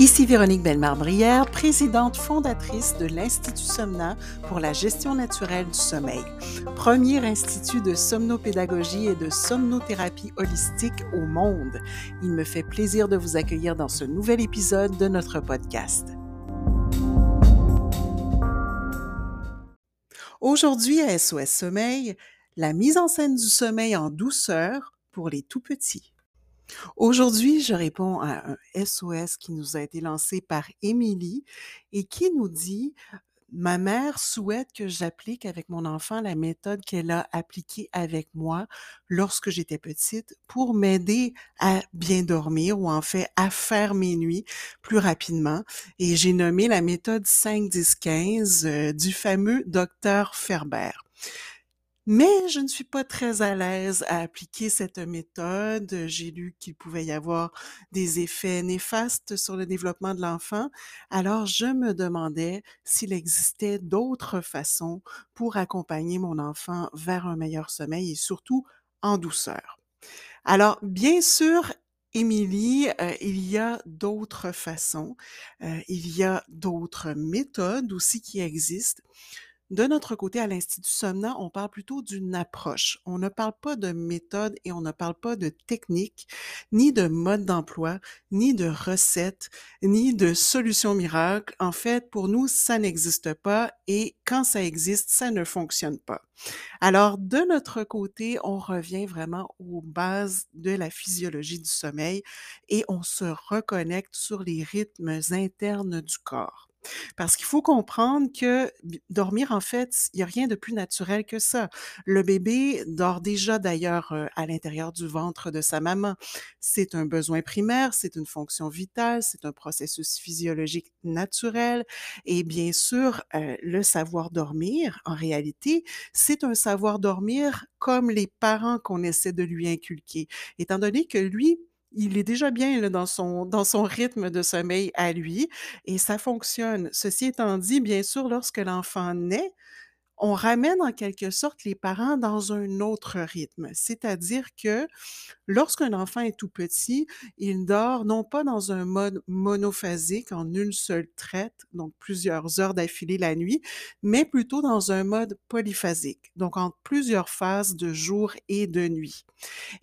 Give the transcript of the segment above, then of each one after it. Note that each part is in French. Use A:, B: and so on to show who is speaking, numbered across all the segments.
A: Ici Véronique Bellemare-Brière, présidente fondatrice de l'Institut Somna pour la gestion naturelle du sommeil, premier institut de somnopédagogie et de somnothérapie holistique au monde. Il me fait plaisir de vous accueillir dans ce nouvel épisode de notre podcast. Aujourd'hui à SOS Sommeil, la mise en scène du sommeil en douceur pour les tout petits. Aujourd'hui, je réponds à un SOS qui nous a été lancé par Émilie et qui nous dit Ma mère souhaite que j'applique avec mon enfant la méthode qu'elle a appliquée avec moi lorsque j'étais petite pour m'aider à bien dormir ou en fait à faire mes nuits plus rapidement. Et j'ai nommé la méthode 5-10-15 du fameux docteur Ferber. Mais je ne suis pas très à l'aise à appliquer cette méthode. J'ai lu qu'il pouvait y avoir des effets néfastes sur le développement de l'enfant. Alors, je me demandais s'il existait d'autres façons pour accompagner mon enfant vers un meilleur sommeil et surtout en douceur. Alors, bien sûr, Émilie, euh, il y a d'autres façons, euh, il y a d'autres méthodes aussi qui existent. De notre côté, à l'Institut Somna, on parle plutôt d'une approche. On ne parle pas de méthode et on ne parle pas de technique, ni de mode d'emploi, ni de recette, ni de solution miracle. En fait, pour nous, ça n'existe pas et quand ça existe, ça ne fonctionne pas. Alors, de notre côté, on revient vraiment aux bases de la physiologie du sommeil et on se reconnecte sur les rythmes internes du corps. Parce qu'il faut comprendre que dormir, en fait, il n'y a rien de plus naturel que ça. Le bébé dort déjà d'ailleurs à l'intérieur du ventre de sa maman. C'est un besoin primaire, c'est une fonction vitale, c'est un processus physiologique naturel. Et bien sûr, le savoir dormir, en réalité, c'est un savoir dormir comme les parents qu'on essaie de lui inculquer. Étant donné que lui, il est déjà bien dans, son, dans son rythme de sommeil à lui et ça fonctionne. Ceci étant dit, bien sûr, lorsque l'enfant naît, on ramène en quelque sorte les parents dans un autre rythme. C'est-à-dire que lorsqu'un enfant est tout petit, il dort non pas dans un mode monophasique en une seule traite, donc plusieurs heures d'affilée la nuit, mais plutôt dans un mode polyphasique, donc en plusieurs phases de jour et de nuit.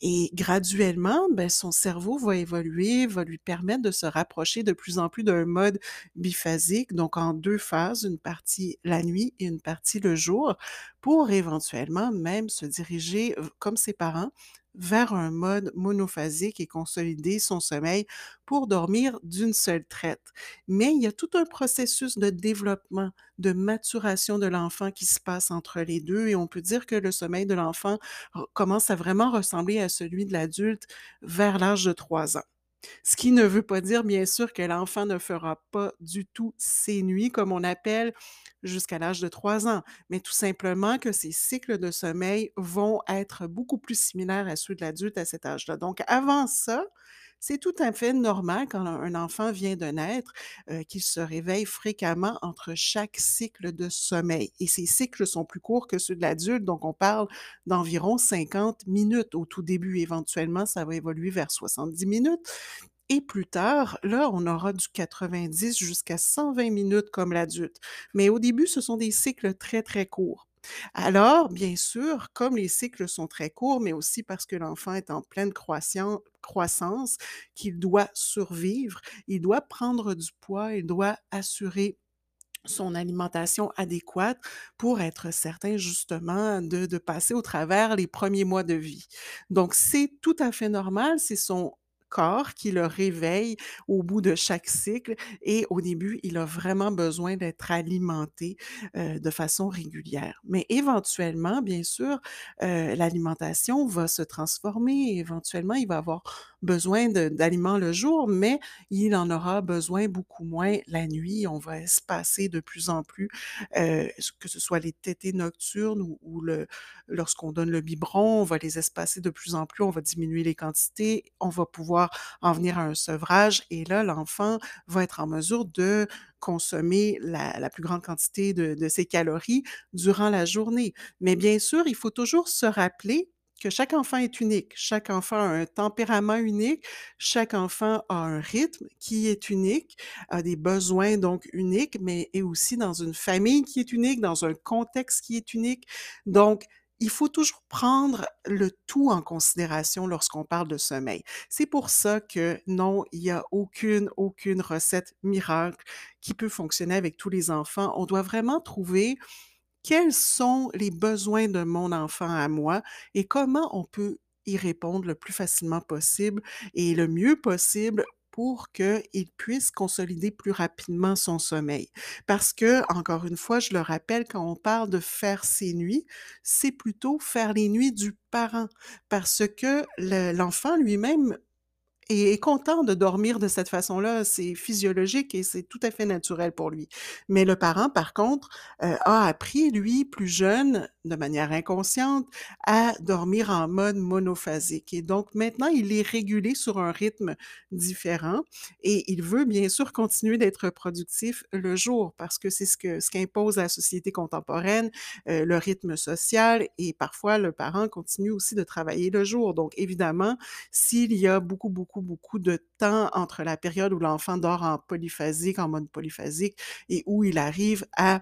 A: Et graduellement, ben, son cerveau va évoluer, va lui permettre de se rapprocher de plus en plus d'un mode biphasique, donc en deux phases, une partie la nuit et une partie le jour, pour éventuellement même se diriger, comme ses parents, vers un mode monophasique et consolider son sommeil pour dormir d'une seule traite. Mais il y a tout un processus de développement, de maturation de l'enfant qui se passe entre les deux et on peut dire que le sommeil de l'enfant commence à vraiment ressembler à celui de l'adulte vers l'âge de 3 ans. Ce qui ne veut pas dire, bien sûr, que l'enfant ne fera pas du tout ses nuits, comme on appelle, jusqu'à l'âge de 3 ans, mais tout simplement que ses cycles de sommeil vont être beaucoup plus similaires à ceux de l'adulte à cet âge-là. Donc, avant ça, c'est tout à fait normal quand un enfant vient de naître euh, qu'il se réveille fréquemment entre chaque cycle de sommeil. Et ces cycles sont plus courts que ceux de l'adulte, donc on parle d'environ 50 minutes au tout début. Éventuellement, ça va évoluer vers 70 minutes. Et plus tard, là, on aura du 90 jusqu'à 120 minutes comme l'adulte. Mais au début, ce sont des cycles très, très courts. Alors, bien sûr, comme les cycles sont très courts, mais aussi parce que l'enfant est en pleine croissance, qu'il doit survivre, il doit prendre du poids, il doit assurer son alimentation adéquate pour être certain justement de, de passer au travers les premiers mois de vie. Donc, c'est tout à fait normal, c'est son corps qui le réveille au bout de chaque cycle et au début, il a vraiment besoin d'être alimenté de façon régulière. Mais éventuellement, bien sûr, l'alimentation va se transformer. Éventuellement, il va avoir besoin d'aliments le jour, mais il en aura besoin beaucoup moins la nuit. On va espacer de plus en plus, que ce soit les tétés nocturnes ou, le, lorsqu'on donne le biberon, on va les espacer de plus en plus, on va diminuer les quantités, on va pouvoir en venir à un sevrage et là, l'enfant va être en mesure de consommer la, plus grande quantité de ses calories durant la journée. Mais bien sûr, il faut toujours se rappeler que chaque enfant est unique. Chaque enfant a un tempérament unique, chaque enfant a un rythme qui est unique, a des besoins donc uniques, mais est aussi dans une famille qui est unique, dans un contexte qui est unique. Donc, il faut toujours prendre le tout en considération lorsqu'on parle de sommeil. C'est pour ça que non, il y a aucune, aucune recette miracle qui peut fonctionner avec tous les enfants. On doit vraiment trouver quels sont les besoins de mon enfant à moi et comment on peut y répondre le plus facilement possible et le mieux possible pour qu'il puisse consolider plus rapidement son sommeil? Parce que, encore une fois, je le rappelle, quand on parle de faire ses nuits, c'est plutôt faire les nuits du parent. Parce que l'enfant lui-même et est content de dormir de cette façon-là. C'est physiologique et c'est tout à fait naturel pour lui. Mais le parent, par contre, euh, a appris, lui, plus jeune, de manière inconsciente, à dormir en mode monophasique. Et donc, maintenant, il est régulé sur un rythme différent et il veut, bien sûr, continuer d'être productif le jour parce que c'est ce que ce qu'impose la société contemporaine, euh, le rythme social et parfois le parent continue aussi de travailler le jour. Donc, évidemment, s'il y a beaucoup, beaucoup beaucoup, de temps entre la période où l'enfant dort en polyphasique, en mode polyphasique, et où il arrive à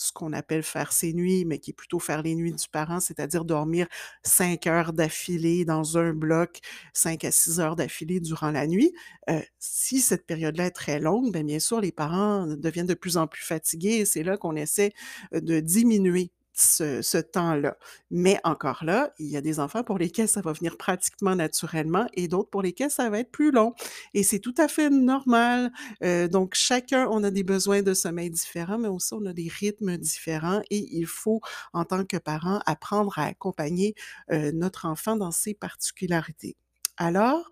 A: ce qu'on appelle faire ses nuits, mais qui est plutôt faire les nuits du parent, c'est-à-dire dormir cinq heures d'affilée dans un bloc, cinq à six heures d'affilée durant la nuit. Euh, si cette période-là est très longue, bien, bien sûr, les parents deviennent de plus en plus fatigués et c'est là qu'on essaie de diminuer ce, temps-là. Mais encore là, il y a des enfants pour lesquels ça va venir pratiquement naturellement et d'autres pour lesquels ça va être plus long. Et c'est tout à fait normal. Euh, donc, chacun, on a des besoins de sommeil différents, mais aussi on a des rythmes différents et il faut, en tant que parent, apprendre à accompagner euh, notre enfant dans ses particularités. Alors,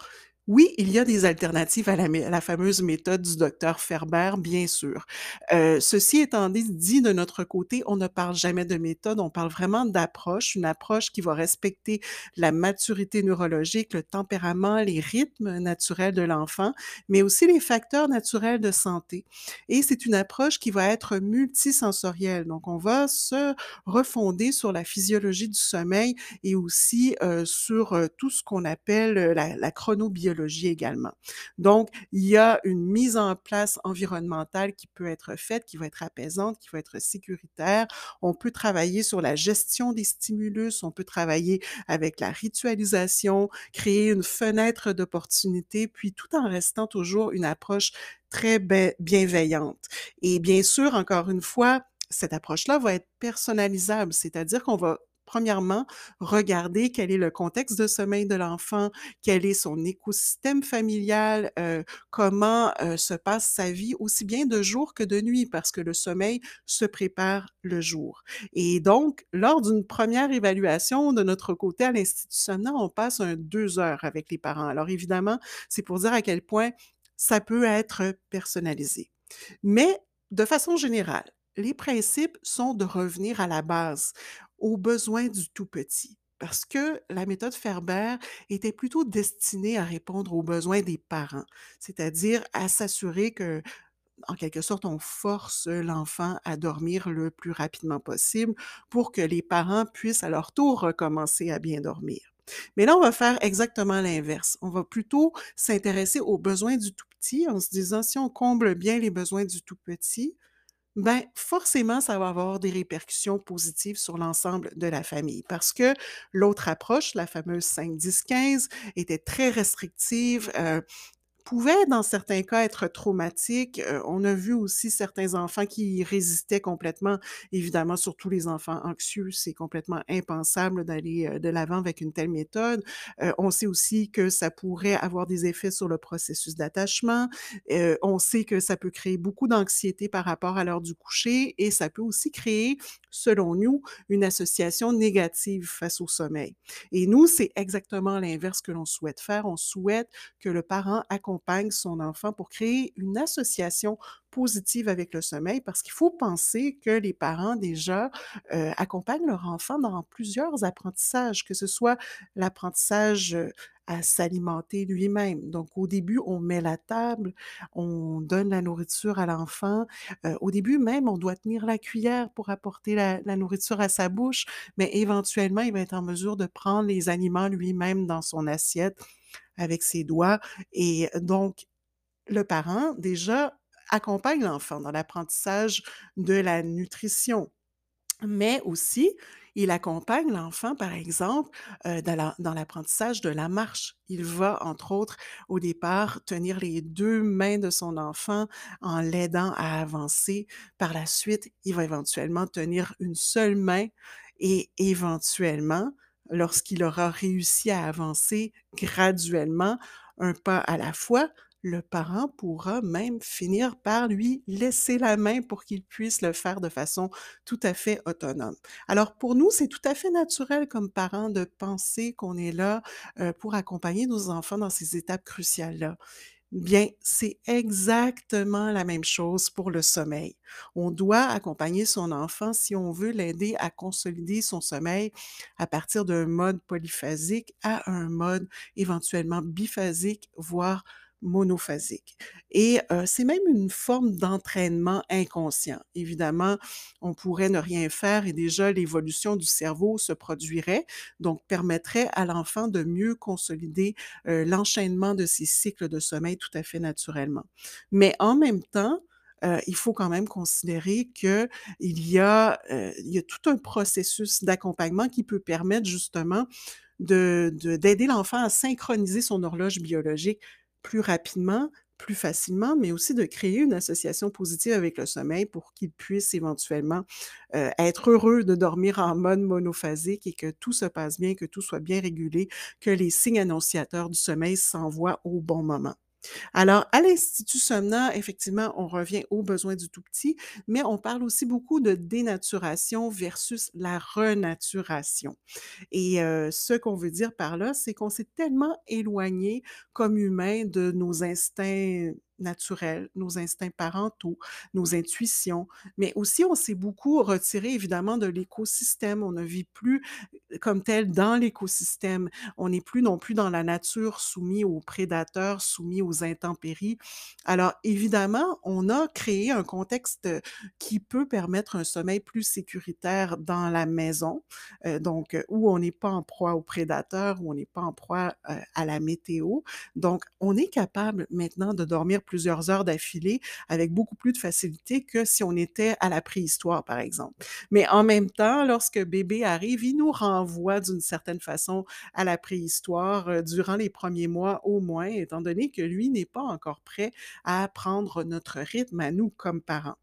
A: oui, il y a des alternatives à la, fameuse méthode du docteur Ferber, bien sûr. Euh, ceci étant dit, de notre côté, on ne parle jamais de méthode, on parle vraiment d'approche, une approche qui va respecter la maturité neurologique, le tempérament, les rythmes naturels de l'enfant, mais aussi les facteurs naturels de santé. Et c'est une approche qui va être multisensorielle. Donc, on va se refonder sur la physiologie du sommeil et aussi euh, sur euh, tout ce qu'on appelle la, la chronobiologie également. Donc, il y a une mise en place environnementale qui peut être faite, qui va être apaisante, qui va être sécuritaire. On peut travailler sur la gestion des stimulus, on peut travailler avec la ritualisation, créer une fenêtre d'opportunité, puis tout en restant toujours une approche très bienveillante. Et bien sûr, encore une fois, cette approche-là va être personnalisable, c'est-à-dire qu'on va premièrement, regarder quel est le contexte de sommeil de l'enfant, quel est son écosystème familial, euh, comment euh, se passe sa vie aussi bien de jour que de nuit, parce que le sommeil se prépare le jour. Et donc, lors d'une première évaluation de notre côté à l'Institut on passe deux heures avec les parents. Alors évidemment, c'est pour dire à quel point ça peut être personnalisé. Mais de façon générale, les principes sont de revenir à la base aux besoins du tout petit. Parce que la méthode Ferber était plutôt destinée à répondre aux besoins des parents, c'est-à-dire à s'assurer que, en quelque sorte, on force l'enfant à dormir le plus rapidement possible pour que les parents puissent à leur tour recommencer à bien dormir. Mais là, on va faire exactement l'inverse. On va plutôt s'intéresser aux besoins du tout petit en se disant si on comble bien les besoins du tout petit, ben forcément, ça va avoir des répercussions positives sur l'ensemble de la famille parce que l'autre approche, la fameuse 5-10-15, était très restrictive. Euh, pouvait, dans certains cas, être traumatique. Euh, on a vu aussi certains enfants qui résistaient complètement. Évidemment, surtout les enfants anxieux, c'est complètement impensable d'aller euh, de l'avant avec une telle méthode. Euh, on sait aussi que ça pourrait avoir des effets sur le processus d'attachement. on sait que ça peut créer beaucoup d'anxiété par rapport à l'heure du coucher et ça peut aussi créer, selon nous, une association négative face au sommeil. Et nous, c'est exactement l'inverse que l'on souhaite faire. On souhaite que le parent accompagne accompagne son enfant pour créer une association positive avec le sommeil parce qu'il faut penser que les parents déjà, heu, accompagnent leur enfant dans plusieurs apprentissages, que ce soit l'apprentissage, heu, à s'alimenter lui-même. Donc au début, on met la table, on donne la nourriture à l'enfant. Heu, au début même, on doit tenir la cuillère pour apporter la la nourriture à sa bouche, mais éventuellement, il va être en mesure de prendre les aliments lui-même dans son assiette avec ses doigts et donc le parent, déjà, accompagne l'enfant dans l'apprentissage de la nutrition. Mais aussi, il accompagne l'enfant, par exemple, heu, dans la dans l'apprentissage de la marche. Il va, entre autres, au départ, tenir les 2 mains de son enfant en l'aidant à avancer. Par la suite, il va éventuellement tenir une seule main et éventuellement, lorsqu'il aura réussi à avancer graduellement, un pas à la fois, le parent pourra même finir par lui laisser la main pour qu'il puisse le faire de façon tout à fait autonome. Alors pour nous, c'est tout à fait naturel comme parents de penser qu'on est là, heu, pour accompagner nos enfants dans ces étapes cruciales-là. Bien, c'est exactement la même chose pour le sommeil. On doit accompagner son enfant si on veut l'aider à consolider son sommeil à partir d'un mode polyphasique à un mode éventuellement biphasique, voire monophasique et heu, c'est même une forme d'entraînement inconscient. Évidemment, on pourrait ne rien faire et déjà l'évolution du cerveau se produirait, donc permettrait à l'enfant de mieux consolider, heu, l'enchaînement de ses cycles de sommeil tout à fait naturellement. Mais en même temps, heu, il faut quand même considérer qu'il y a, il y a tout un processus d'accompagnement qui peut permettre justement de de d'aider l'enfant à synchroniser son horloge biologique plus rapidement, plus facilement, mais aussi de créer une association positive avec le sommeil pour qu'il puisse éventuellement, heu, être heureux de dormir en mode monophasique et que tout se passe bien, que tout soit bien régulé, que les signes annonciateurs du sommeil s'envoient au bon moment. Alors, à l'Institut Somnant, effectivement, on revient aux besoins du tout petit, mais on parle aussi beaucoup de dénaturation versus la renaturation. Et heu, ce qu'on veut dire par là, c'est qu'on s'est tellement éloigné comme humains de nos instincts naturels, nos instincts parentaux, nos intuitions, mais aussi on s'est beaucoup retiré évidemment de l'écosystème. On ne vit plus comme tel dans l'écosystème. On n'est plus non plus dans la nature soumis aux prédateurs, soumis aux intempéries. Alors évidemment, on a créé un contexte, qui peut permettre un sommeil plus sécuritaire dans la maison, heu, donc heu, où on n'est pas en proie aux prédateurs, où on n'est pas en proie, à la météo. Donc on est capable maintenant de dormir plusieurs heures d'affilée avec beaucoup plus de facilité que si on était à la préhistoire, par exemple. Mais en même temps, lorsque bébé arrive, il nous renvoie d'une certaine façon à la préhistoire, heu, durant les premiers mois au moins, étant donné que lui n'est pas encore prêt à prendre notre rythme à nous comme parents.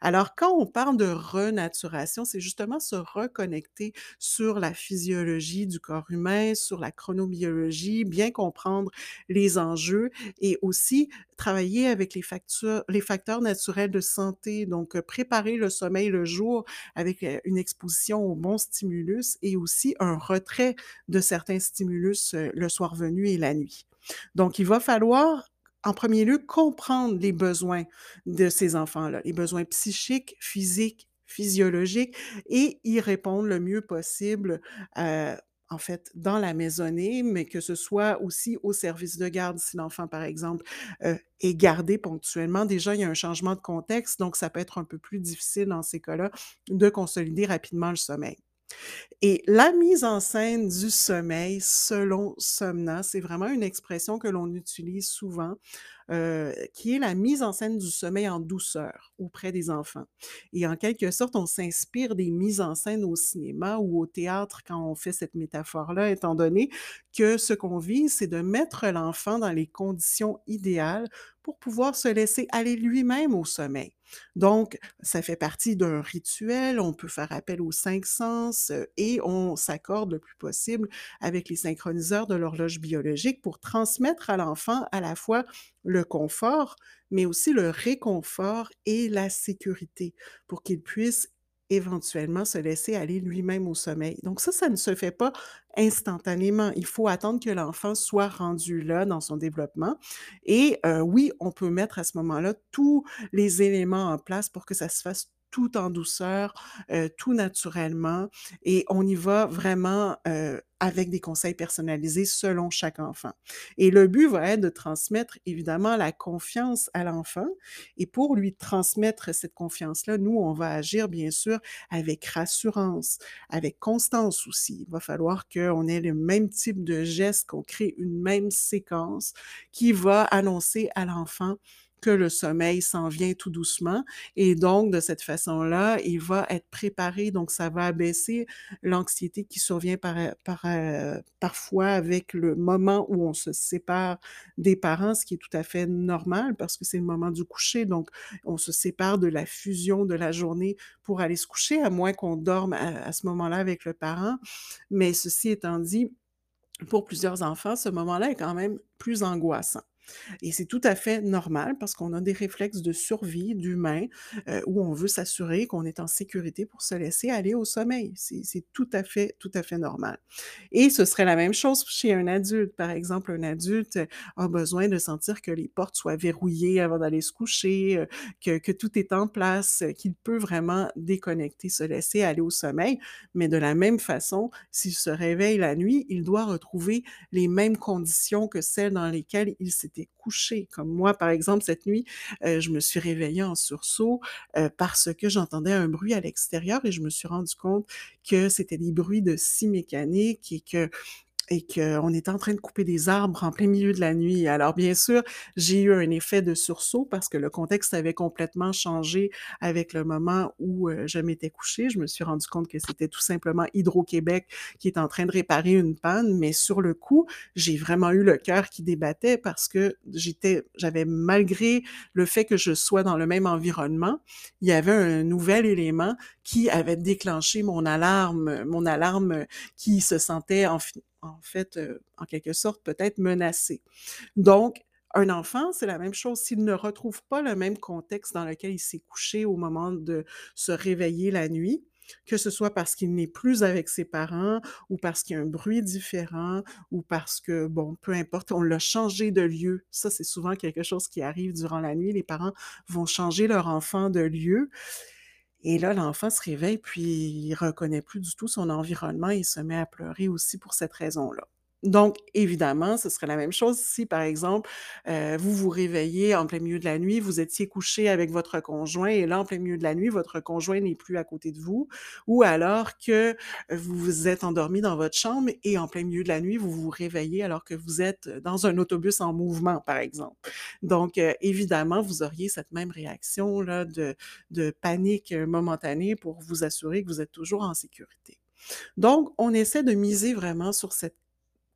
A: Alors, quand on parle de renaturation, c'est justement se reconnecter sur la physiologie du corps humain, sur la chronobiologie, bien comprendre les enjeux et aussi travailler avec les facteurs naturels de santé, donc heu, préparer le sommeil le jour avec, heu, une exposition aux bons stimulus et aussi un retrait de certains stimulus, heu, le soir venu et la nuit. Donc il va falloir en premier lieu, comprendre les besoins de ces enfants-là, les besoins psychiques, physiques, physiologiques et y répondre le mieux possible, heu, en fait, dans la maisonnée, mais que ce soit aussi au service de garde si l'enfant, par exemple, heu, est gardé ponctuellement. Déjà, il y a un changement de contexte, donc ça peut être un peu plus difficile dans ces cas-là de consolider rapidement le sommeil. Et la mise en scène du sommeil selon Somna, c'est vraiment une expression que l'on utilise souvent, heu, qui est la mise en scène du sommeil en douceur auprès des enfants. Et en quelque sorte, on s'inspire des mises en scène au cinéma ou au théâtre quand on fait cette métaphore-là, étant donné que ce qu'on vise, c'est de mettre l'enfant dans les conditions idéales pour pouvoir se laisser aller lui-même au sommeil. Donc, ça fait partie d'un rituel, on peut faire appel aux 5 sens, heu, et on s'accorde le plus possible avec les synchroniseurs de l'horloge biologique pour transmettre à l'enfant à la fois le confort, mais aussi le réconfort et la sécurité pour qu'il puisse éventuellement se laisser aller lui-même au sommeil. Donc ça, ça ne se fait pas instantanément. Il faut attendre que l'enfant soit rendu là dans son développement et heu, oui, on peut mettre à ce moment-là tous les éléments en place pour que ça se fasse tout en douceur, heu, tout naturellement et on y va vraiment, heu, avec des conseils personnalisés selon chaque enfant. Et le but va être de transmettre évidemment la confiance à l'enfant et pour lui transmettre cette confiance-là, nous, on va agir bien sûr avec rassurance, avec constance aussi. Il va falloir qu'on ait le même type de geste, qu'on crée une même séquence qui va annoncer à l'enfant que le sommeil s'en vient tout doucement et donc de cette façon-là, il va être préparé, donc ça va abaisser l'anxiété qui survient par, euh, par, heu, parfois avec le moment où on se sépare des parents, ce qui est tout à fait normal parce que c'est le moment du coucher, donc on se sépare de la fusion de la journée pour aller se coucher, à moins qu'on dorme à à ce moment-là avec le parent. Mais ceci étant dit, pour plusieurs enfants, ce moment-là est quand même plus angoissant. Et c'est tout à fait normal parce qu'on a des réflexes de survie d'humain, heu, où on veut s'assurer qu'on est en sécurité pour se laisser aller au sommeil. C'est tout à fait, tout à fait normal. Et ce serait la même chose chez un adulte. Par exemple, un adulte a besoin de sentir que les portes soient verrouillées avant d'aller se coucher, que tout est en place, qu'il peut vraiment déconnecter, se laisser aller au sommeil. Mais de la même façon, s'il se réveille la nuit, il doit retrouver les mêmes conditions que celles dans lesquelles il s'était couché. Comme moi, par exemple, cette nuit, heu, je me suis réveillée en sursaut, heu, parce que j'entendais un bruit à l'extérieur et je me suis rendu compte que c'était des bruits de scie mécanique et que et qu'on était en train de couper des arbres en plein milieu de la nuit. Alors bien sûr, j'ai eu un effet de sursaut parce que le contexte avait complètement changé avec le moment où, je m'étais couchée. Je me suis rendu compte que c'était tout simplement Hydro-Québec qui est en train de réparer une panne, mais sur le coup, j'ai vraiment eu le cœur qui débattait parce que j'étais j'avais malgré le fait que je sois dans le même environnement, il y avait un nouvel élément qui avait déclenché mon alarme, mon alarme qui se sentait en en fait, en quelque sorte, peut-être menacé. Donc, un enfant, c'est la même chose. S'il ne retrouve pas le même contexte dans lequel il s'est couché au moment de se réveiller la nuit, que ce soit parce qu'il n'est plus avec ses parents ou parce qu'il y a un bruit différent ou parce que, bon, peu importe, on l'a changé de lieu. Ça, c'est souvent quelque chose qui arrive durant la nuit. Les parents vont changer leur enfant de lieu et là, l'enfant se réveille, puis il reconnaît plus du tout son environnement et se met à pleurer aussi pour cette raison-là. Donc, évidemment, ce serait la même chose si, par exemple, heu, vous vous réveillez en plein milieu de la nuit, vous étiez couché avec votre conjoint et là, en plein milieu de la nuit, votre conjoint n'est plus à côté de vous ou alors que, vous vous êtes endormi dans votre chambre et en plein milieu de la nuit, vous vous réveillez alors que vous êtes dans un autobus en mouvement, par exemple. Donc, heu, évidemment, vous auriez cette même réaction-là de de panique, momentanée pour vous assurer que vous êtes toujours en sécurité. Donc, on essaie de miser vraiment sur cette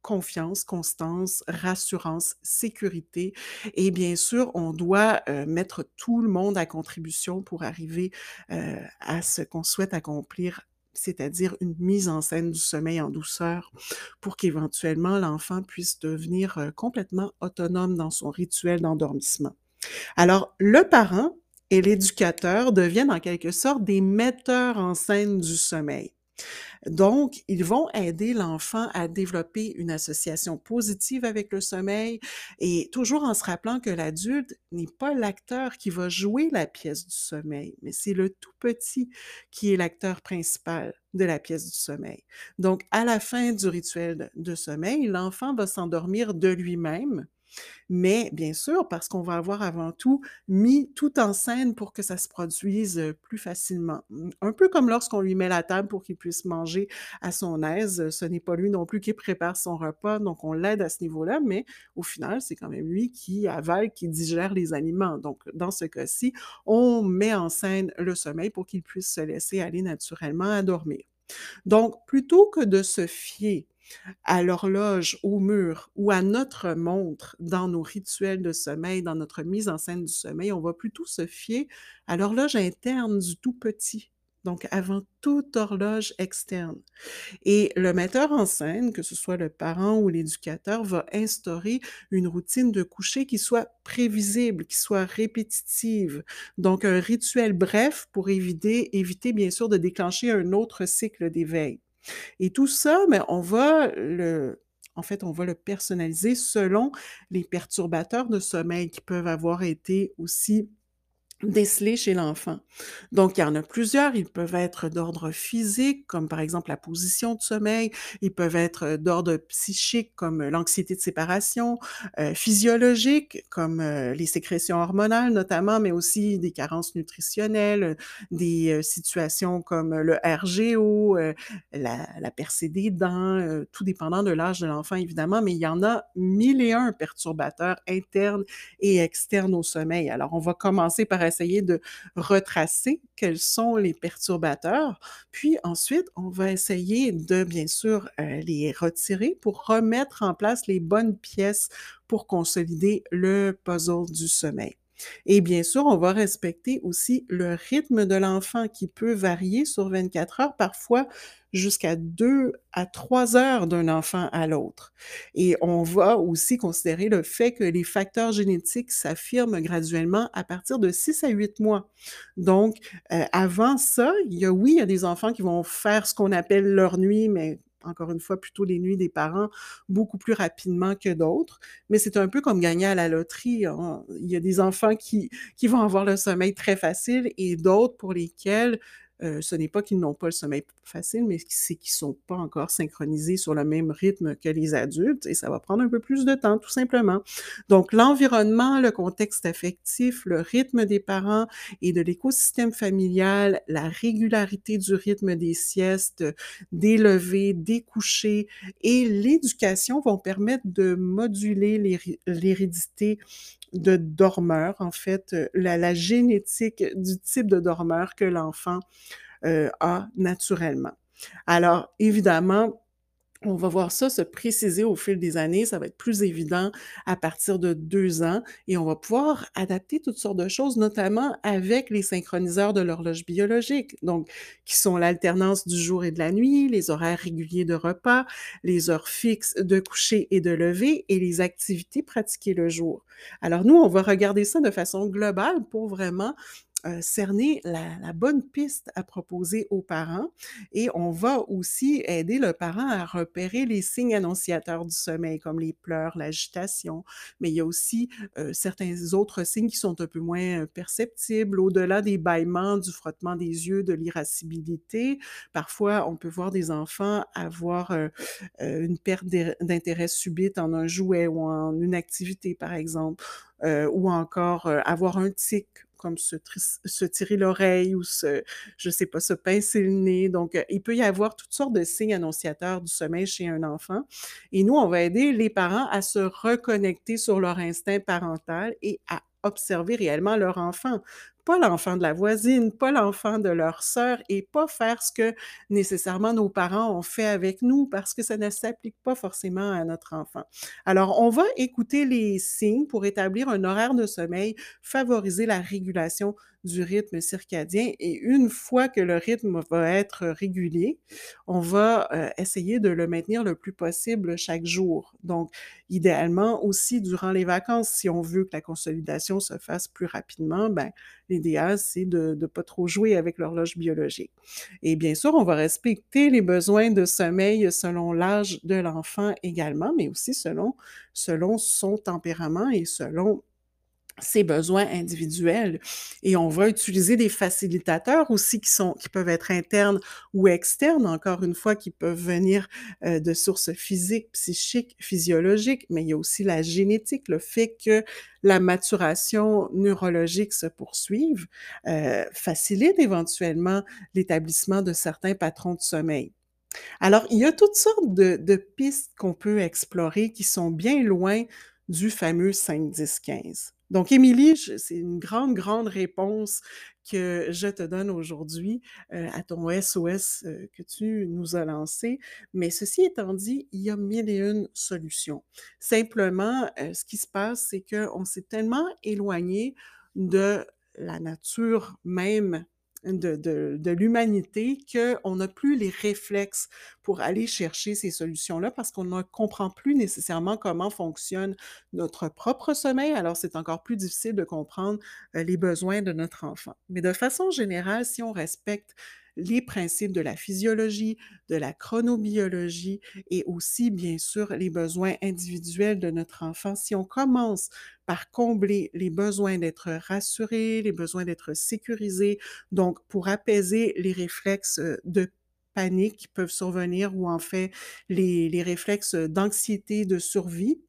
A: confiance, constance, rassurance, sécurité et bien sûr, on doit, mettre tout le monde à contribution pour arriver, à ce qu'on souhaite accomplir, c'est-à-dire une mise en scène du sommeil en douceur pour qu'éventuellement l'enfant puisse devenir, complètement autonome dans son rituel d'endormissement. Alors, le parent et l'éducateur deviennent en quelque sorte des metteurs en scène du sommeil. Donc, ils vont aider l'enfant à développer une association positive avec le sommeil et toujours en se rappelant que l'adulte n'est pas l'acteur qui va jouer la pièce du sommeil, mais c'est le tout petit qui est l'acteur principal de la pièce du sommeil. Donc, à la fin du rituel de sommeil, l'enfant va s'endormir de lui-même mais bien sûr, parce qu'on va avoir avant tout mis tout en scène pour que ça se produise, plus facilement. Mmh, un peu comme lorsqu'on lui met la table pour qu'il puisse manger à son aise, ce n'est pas lui non plus qui prépare son repas, donc on l'aide à ce niveau-là, mais au final, c'est quand même lui qui avale, qui digère les aliments. Donc dans ce cas-ci, on met en scène le sommeil pour qu'il puisse se laisser aller naturellement à dormir. Donc plutôt que de se fier à l'horloge, au mur ou à notre montre dans nos rituels de sommeil, dans notre mise en scène du sommeil, on va plutôt se fier à l'horloge interne du tout petit. donc avant toute horloge externe. Et le metteur en scène, que ce soit le parent ou l'éducateur, va instaurer une routine de coucher qui soit prévisible, qui soit répétitive. Donc, un rituel bref pour éviter, éviter bien sûr de déclencher un autre cycle d'éveil. Et tout ça, mais on va le, en fait, on va le personnaliser selon les perturbateurs de sommeil qui peuvent avoir été aussi décelés chez l'enfant. Donc, il y en a plusieurs. Ils peuvent être d'ordre physique, comme par exemple la position de sommeil. Ils peuvent être d'ordre psychique, comme l'anxiété de séparation, euh, physiologique, comme euh, les sécrétions hormonales notamment, mais aussi des carences nutritionnelles, des euh, situations comme le RGO, euh, la, la, percée des dents, euh, tout dépendant de l'âge de l'enfant, évidemment, mais il y en a mille et un perturbateurs internes et externes au sommeil. Alors, on va commencer par essayer de retracer quels sont les perturbateurs. Puis ensuite, on va essayer de, bien sûr, euh, les retirer pour remettre en place les bonnes pièces pour consolider le puzzle du sommeil. Et bien sûr, on va respecter aussi le rythme de l'enfant qui peut varier sur 24 heures, parfois jusqu'à 2 à 3 heures d'un enfant à l'autre. Et on va aussi considérer le fait que les facteurs génétiques s'affirment graduellement à partir de 6 à 8 mois. Donc, euh, avant ça, il y a, oui, il y a des enfants qui vont faire ce qu'on appelle leur nuit, mais encore une fois, plutôt les nuits des parents beaucoup plus rapidement que d'autres. Mais c'est un peu comme gagner à la loterie. Hein. Il y a des enfants qui, qui vont avoir le sommeil très facile et d'autres pour lesquels euh, ce n'est pas qu'ils n'ont pas le sommeil facile, mais c'est qu'ils ne sont pas encore synchronisés sur le même rythme que les adultes et ça va prendre un peu plus de temps, tout simplement. Donc, l'environnement, le contexte affectif, le rythme des parents et de l'écosystème familial, la régularité du rythme des siestes, des levées, des couchers et l'éducation vont permettre de moduler l'hérédité de dormeur, en fait, euh, la, la, génétique du type de dormeur que l'enfant euh, a naturellement. Alors, évidemment, on va voir ça se préciser au fil des années, ça va être plus évident à partir de deux ans et on va pouvoir adapter toutes sortes de choses, notamment avec les synchroniseurs de l'horloge biologique, donc qui sont l'alternance du jour et de la nuit, les horaires réguliers de repas, les heures fixes de coucher et de lever et les activités pratiquées le jour. Alors nous, on va regarder ça de façon globale pour vraiment euh, cerner la, bonne piste à proposer aux parents et on va aussi aider le parent à repérer les signes annonciateurs du sommeil comme les pleurs, l'agitation, mais il y a aussi euh, certains autres signes qui sont un peu moins perceptibles au-delà des bâillements, du frottement des yeux, de l'irascibilité. Parfois, on peut voir des enfants avoir euh, une perte d'intérêt subite en un jouet ou en une activité, par exemple, euh, ou encore avoir un tic comme se, tirer l'oreille ou se, je sais pas, se pincer le nez. Donc, euh, il peut y avoir toutes sortes de signes annonciateurs du sommeil chez un enfant. Et nous, on va aider les parents à se reconnecter sur leur instinct parental et à observer réellement leur enfant pas l'enfant de la voisine, pas l'enfant de leur sœur et pas faire ce que nécessairement nos parents ont fait avec nous parce que ça ne s'applique pas forcément à notre enfant. Alors, on va écouter les signes pour établir un horaire de sommeil, favoriser la régulation du rythme circadien et une fois que le rythme va être régulier, on va euh, essayer de le maintenir le plus possible chaque jour. Donc, idéalement aussi durant les vacances, si on veut que la consolidation se fasse plus rapidement, ben, l'idéal, c'est de ne pas trop jouer avec l'horloge biologique. Et bien sûr, on va respecter les besoins de sommeil selon l'âge de l'enfant également, mais aussi selon, selon son tempérament et selon ses besoins individuels. Et on va utiliser des facilitateurs aussi qui sont, qui peuvent être internes ou externes, encore une fois, qui peuvent venir euh, de sources physiques, psychiques, physiologiques, mais il y a aussi la génétique, le fait que la maturation neurologique se poursuive, euh, facilite éventuellement l'établissement de certains patrons de sommeil. Alors, il y a toutes sortes de, pistes qu'on peut explorer qui sont bien loin du fameux 5, 10, 15. Donc, Émilie, c'est une grande, grande réponse que je te donne aujourd'hui euh, à ton SOS euh, que tu nous as lancé. Mais ceci étant dit, il y a mille et une solutions. Simplement, euh, ce qui se passe, c'est qu'on s'est tellement éloigné de la nature même de, de, de l'humanité qu'on n'a plus les réflexes pour aller chercher ces solutions-là parce qu'on ne comprend plus nécessairement comment fonctionne notre propre sommeil. Alors, c'est encore plus difficile de comprendre euh, les besoins de notre enfant. Mais de façon générale, si on respecte les principes de la physiologie, de la chronobiologie et aussi, bien sûr, les besoins individuels de notre enfant. Si on commence par combler les besoins d'être rassuré, les besoins d'être sécurisé, donc pour apaiser les réflexes euh, de panique qui peuvent survenir ou en fait les, les réflexes d'anxiété, de survie,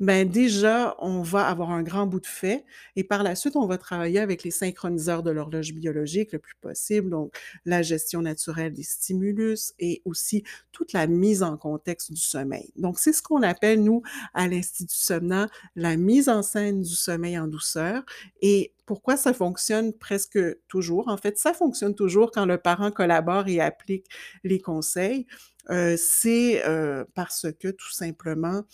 A: ben déjà, on va avoir un grand bout de fait et par la suite, on va travailler avec les synchroniseurs de l'horloge biologique le plus possible, donc la gestion naturelle des stimulus et aussi toute la mise en contexte du sommeil. Donc, c'est ce qu'on appelle, nous, à l'Institut Somna, la mise en scène du sommeil en douceur et pourquoi ça fonctionne presque toujours? En fait, ça fonctionne toujours quand le parent collabore et applique les conseils. Euh, c'est euh, parce que tout simplement,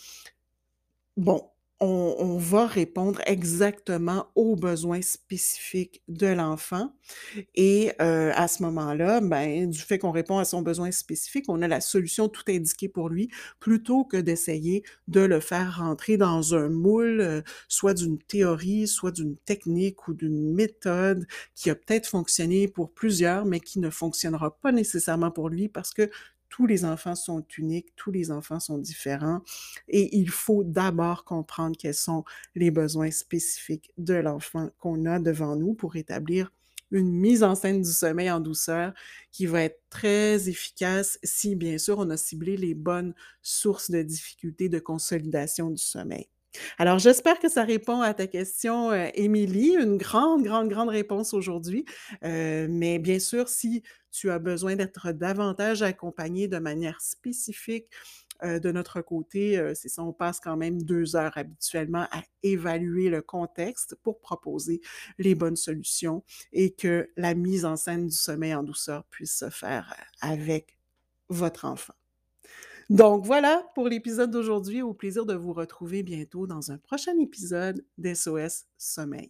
A: Bon, on, va répondre exactement aux besoins spécifiques de l'enfant et heu, à ce moment-là, ben, du fait qu'on répond à son besoin spécifique, on a la solution tout indiquée pour lui, plutôt que d'essayer de le faire rentrer dans un moule, heu, soit d'une théorie, soit d'une technique ou d'une méthode qui a peut-être fonctionné pour plusieurs, mais qui ne fonctionnera pas nécessairement pour lui parce que tous les enfants sont uniques, tous les enfants sont différents et il faut d'abord comprendre quels sont les besoins spécifiques de l'enfant qu'on a devant nous pour établir une mise en scène du sommeil en douceur qui va être très efficace si, bien sûr, on a ciblé les bonnes sources de difficultés de consolidation du sommeil. Alors, j'espère que ça répond à ta question, euh, Émilie. Une grande, grande, grande réponse aujourd'hui. Euh, mais bien sûr, si tu as besoin d'être davantage accompagné de manière spécifique, euh, de notre côté, c'est ça, on passe quand même deux heures habituellement à évaluer le contexte pour proposer les bonnes solutions et que la mise en scène du sommeil en douceur puisse se faire avec votre enfant. Donc voilà pour l'épisode d'aujourd'hui. Au plaisir de vous retrouver bientôt dans un prochain épisode d'SOS Sommeil.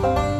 A: Bye.